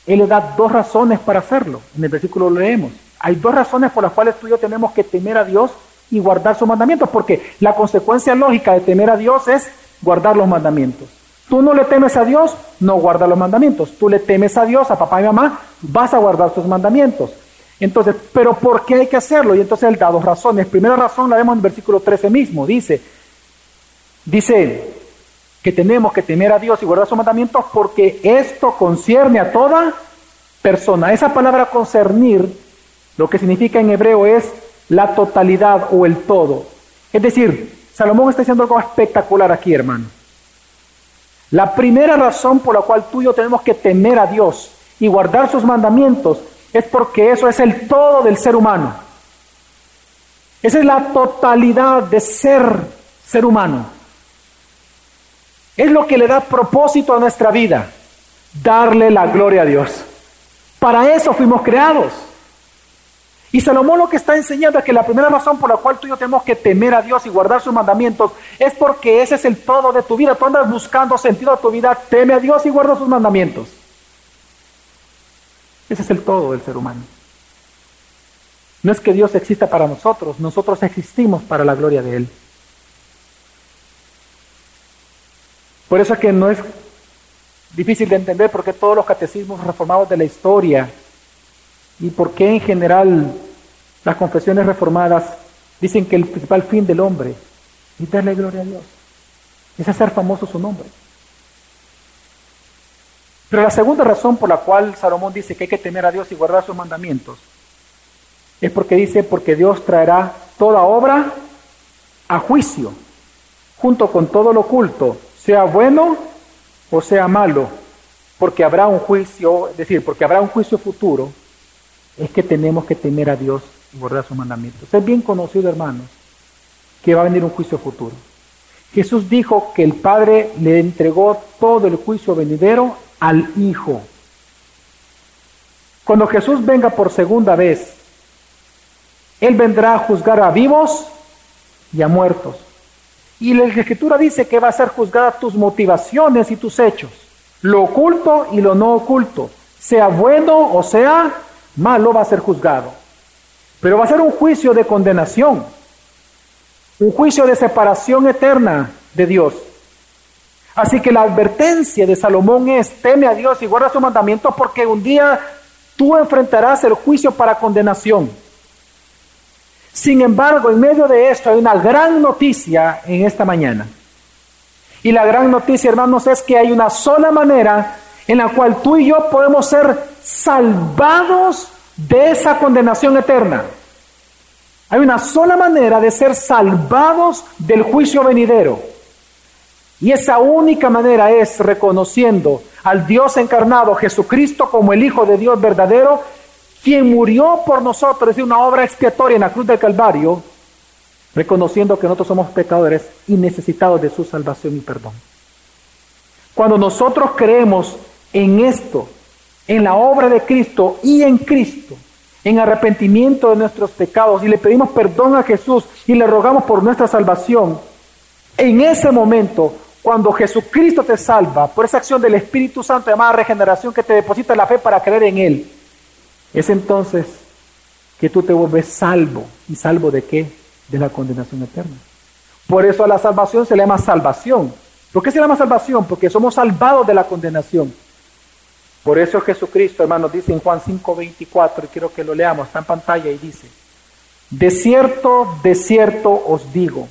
él le da dos razones para hacerlo. En el versículo lo leemos. Hay dos razones por las cuales tú y yo tenemos que temer a Dios y guardar sus mandamientos, porque la consecuencia lógica de temer a Dios es guardar los mandamientos. Tú no le temes a Dios, no guarda los mandamientos. Tú le temes a Dios, a papá y mamá, vas a guardar sus mandamientos. Entonces, ¿pero por qué hay que hacerlo? Y entonces él da dos razones. Primera razón la vemos en el versículo 13 mismo. Dice, dice, que tenemos que temer a Dios y guardar sus mandamientos porque esto concierne a toda persona. Esa palabra concernir, lo que significa en hebreo es la totalidad o el todo. Es decir, Salomón está diciendo algo espectacular aquí, hermano. La primera razón por la cual tú y yo tenemos que temer a Dios y guardar sus mandamientos es porque eso es el todo del ser humano. Esa es la totalidad de ser ser humano. Es lo que le da propósito a nuestra vida, darle la gloria a Dios. Para eso fuimos creados. Y Salomón lo que está enseñando es que la primera razón por la cual tú y yo tenemos que temer a Dios y guardar sus mandamientos es porque ese es el todo de tu vida. Tú andas buscando sentido a tu vida, teme a Dios y guarda sus mandamientos. Ese es el todo del ser humano. No es que Dios exista para nosotros, nosotros existimos para la gloria de Él. Por eso es que no es difícil de entender por qué todos los catecismos reformados de la historia y por qué en general las confesiones reformadas dicen que el principal fin del hombre es darle gloria a Dios, es hacer famoso su nombre. Pero la segunda razón por la cual Salomón dice que hay que temer a Dios y guardar sus mandamientos es porque dice, porque Dios traerá toda obra a juicio, junto con todo lo oculto, sea bueno o sea malo, porque habrá un juicio, es decir, porque habrá un juicio futuro, es que tenemos que temer a Dios y guardar sus mandamientos. Es bien conocido, hermanos, que va a venir un juicio futuro. Jesús dijo que el Padre le entregó todo el juicio venidero al Hijo. Cuando Jesús venga por segunda vez, Él vendrá a juzgar a vivos y a muertos. Y la Escritura dice que va a ser juzgada tus motivaciones y tus hechos, lo oculto y lo no oculto, sea bueno o sea malo, va a ser juzgado. Pero va a ser un juicio de condenación, un juicio de separación eterna de Dios. Así que la advertencia de Salomón es, teme a Dios y guarda sus mandamientos porque un día tú enfrentarás el juicio para condenación. Sin embargo, en medio de esto hay una gran noticia en esta mañana. Y la gran noticia, hermanos, es que hay una sola manera en la cual tú y yo podemos ser salvados de esa condenación eterna. Hay una sola manera de ser salvados del juicio venidero. Y esa única manera es reconociendo al Dios encarnado, Jesucristo, como el Hijo de Dios verdadero, quien murió por nosotros, es una obra expiatoria en la cruz del Calvario, reconociendo que nosotros somos pecadores y necesitados de su salvación y perdón. Cuando nosotros creemos en esto, en la obra de Cristo y en Cristo, en arrepentimiento de nuestros pecados y le pedimos perdón a Jesús y le rogamos por nuestra salvación, en ese momento, cuando Jesucristo te salva por esa acción del Espíritu Santo llamada regeneración que te deposita la fe para creer en Él, es entonces que tú te vuelves salvo. ¿Y salvo de qué? De la condenación eterna. Por eso a la salvación se le llama salvación. ¿Por qué se llama salvación? Porque somos salvados de la condenación. Por eso Jesucristo, hermanos, dice en Juan 5:24, y quiero que lo leamos, está en pantalla y dice, de cierto, de cierto os digo,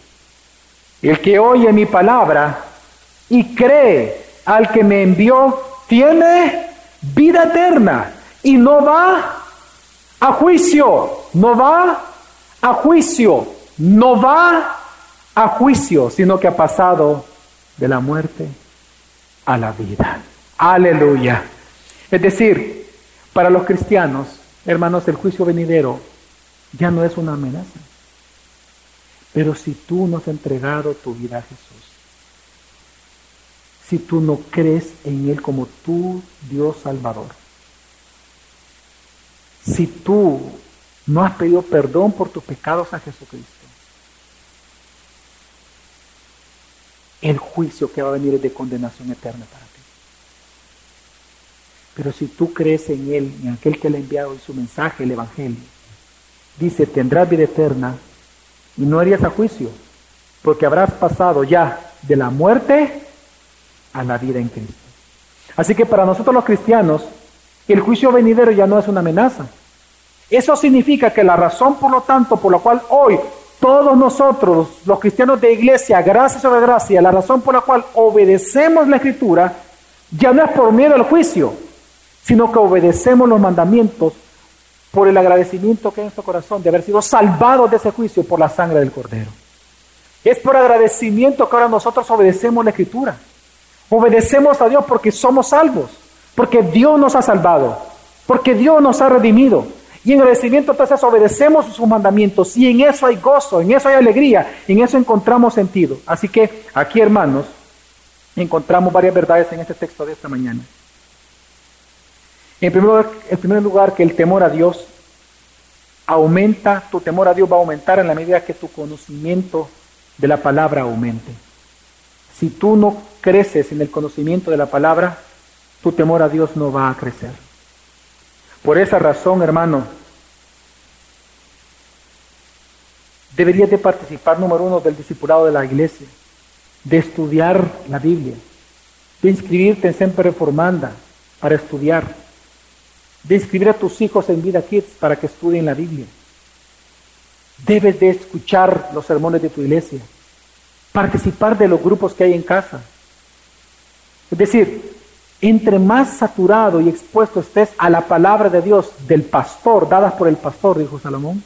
el que oye mi palabra y cree al que me envió, tiene vida eterna y no va a juicio, no va a juicio, no va a juicio, sino que ha pasado de la muerte a la vida. Aleluya. Es decir, para los cristianos, hermanos, el juicio venidero ya no es una amenaza. Pero si tú no has entregado tu vida a Jesús, si tú no crees en Él como tu Dios Salvador, si tú no has pedido perdón por tus pecados a Jesucristo, el juicio que va a venir es de condenación eterna para ti. Pero si tú crees en Él, en aquel que le ha enviado en su mensaje, el Evangelio, dice, tendrás vida eterna y no harías a juicio, porque habrás pasado ya de la muerte a la vida en Cristo. Así que para nosotros los cristianos, el juicio venidero ya no es una amenaza. Eso significa que la razón, por lo tanto, por la cual hoy todos nosotros, los cristianos de iglesia, gracias sobre gracia, la razón por la cual obedecemos la escritura, ya no es por miedo al juicio, sino que obedecemos los mandamientos por el agradecimiento que hay en nuestro corazón de haber sido salvados de ese juicio por la sangre del Cordero. Es por agradecimiento que ahora nosotros obedecemos la escritura. Obedecemos a Dios porque somos salvos, porque Dios nos ha salvado, porque Dios nos ha redimido. Y en agradecimiento entonces obedecemos sus mandamientos y en eso hay gozo, en eso hay alegría, en eso encontramos sentido. Así que aquí hermanos, encontramos varias verdades en este texto de esta mañana. En primer lugar, que el temor a Dios aumenta, tu temor a Dios va a aumentar en la medida que tu conocimiento de la palabra aumente. Si tú no creces en el conocimiento de la palabra, tu temor a Dios no va a crecer. Por esa razón, hermano, deberías de participar, número uno, del discipulado de la iglesia, de estudiar la Biblia, de inscribirte en Semper Reformanda para estudiar, de inscribir a tus hijos en Vida Kids para que estudien la Biblia. Debes de escuchar los sermones de tu iglesia, participar de los grupos que hay en casa. Es decir, entre más saturado y expuesto estés a la palabra de Dios del pastor, dadas por el pastor, dijo Salomón,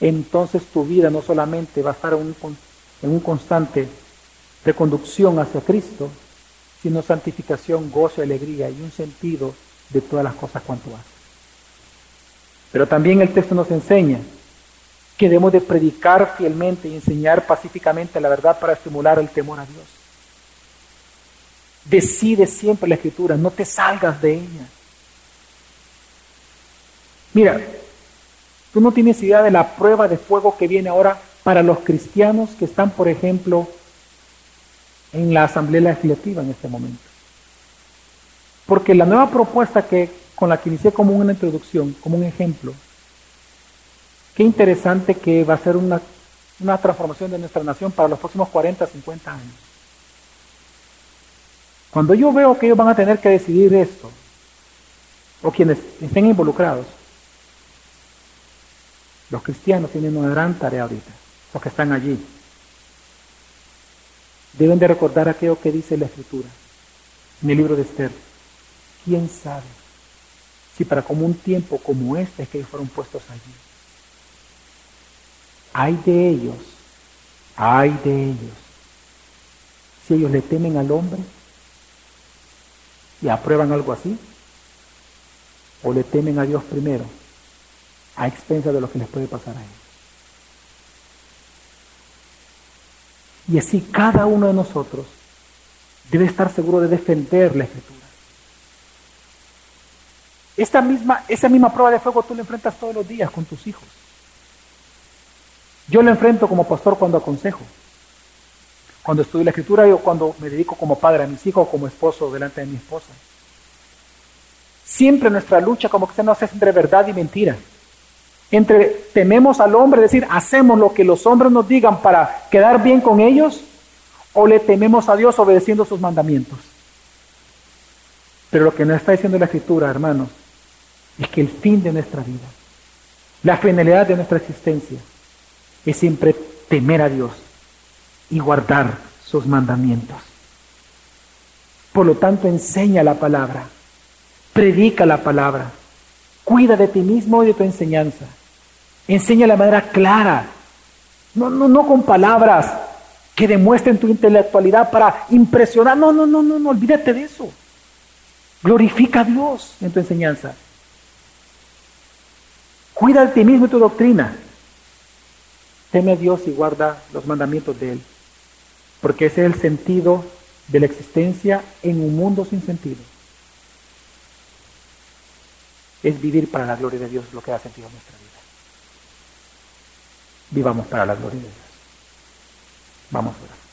entonces tu vida no solamente va a estar en un, en un constante reconducción hacia Cristo, sino santificación, gozo, alegría y un sentido de todas las cosas cuanto hace. Pero también el texto nos enseña que debemos de predicar fielmente y enseñar pacíficamente la verdad para estimular el temor a Dios. Decide siempre la escritura, no te salgas de ella. Mira, tú no tienes idea de la prueba de fuego que viene ahora para los cristianos que están, por ejemplo, en la asamblea legislativa en este momento. Porque la nueva propuesta que con la que inicié como una introducción, como un ejemplo, qué interesante que va a ser una, una transformación de nuestra nación para los próximos 40, 50 años. Cuando yo veo que ellos van a tener que decidir esto, o quienes estén involucrados, los cristianos tienen una gran tarea ahorita, los que están allí, deben de recordar aquello que dice la Escritura en el libro de Esther. ¿Quién sabe si para como un tiempo como este es que ellos fueron puestos allí? Hay de ellos, hay de ellos, si ellos le temen al hombre y aprueban algo así, o le temen a Dios primero, a expensa de lo que les puede pasar a ellos. Y así cada uno de nosotros debe estar seguro de defender la escritura. Esta misma, esa misma prueba de fuego tú la enfrentas todos los días con tus hijos. Yo la enfrento como pastor cuando aconsejo. Cuando estudio la escritura o cuando me dedico como padre a mis hijos o como esposo delante de mi esposa. Siempre nuestra lucha como que se nos hace entre verdad y mentira entre tememos al hombre, es decir, hacemos lo que los hombres nos digan para quedar bien con ellos, o le tememos a Dios obedeciendo sus mandamientos. Pero lo que nos está diciendo la Escritura, hermanos, es que el fin de nuestra vida, la finalidad de nuestra existencia, es siempre temer a Dios y guardar sus mandamientos. Por lo tanto, enseña la palabra, predica la palabra, cuida de ti mismo y de tu enseñanza. Enseña de manera clara, no, no, no con palabras que demuestren tu intelectualidad para impresionar. No, no, no, no, no, olvídate de eso. Glorifica a Dios en tu enseñanza. Cuida de ti mismo y tu doctrina. Teme a Dios y guarda los mandamientos de Él. Porque ese es el sentido de la existencia en un mundo sin sentido. Es vivir para la gloria de Dios lo que da sentido a nuestra vida vivamos para la gloria de Dios. Vamos a orar.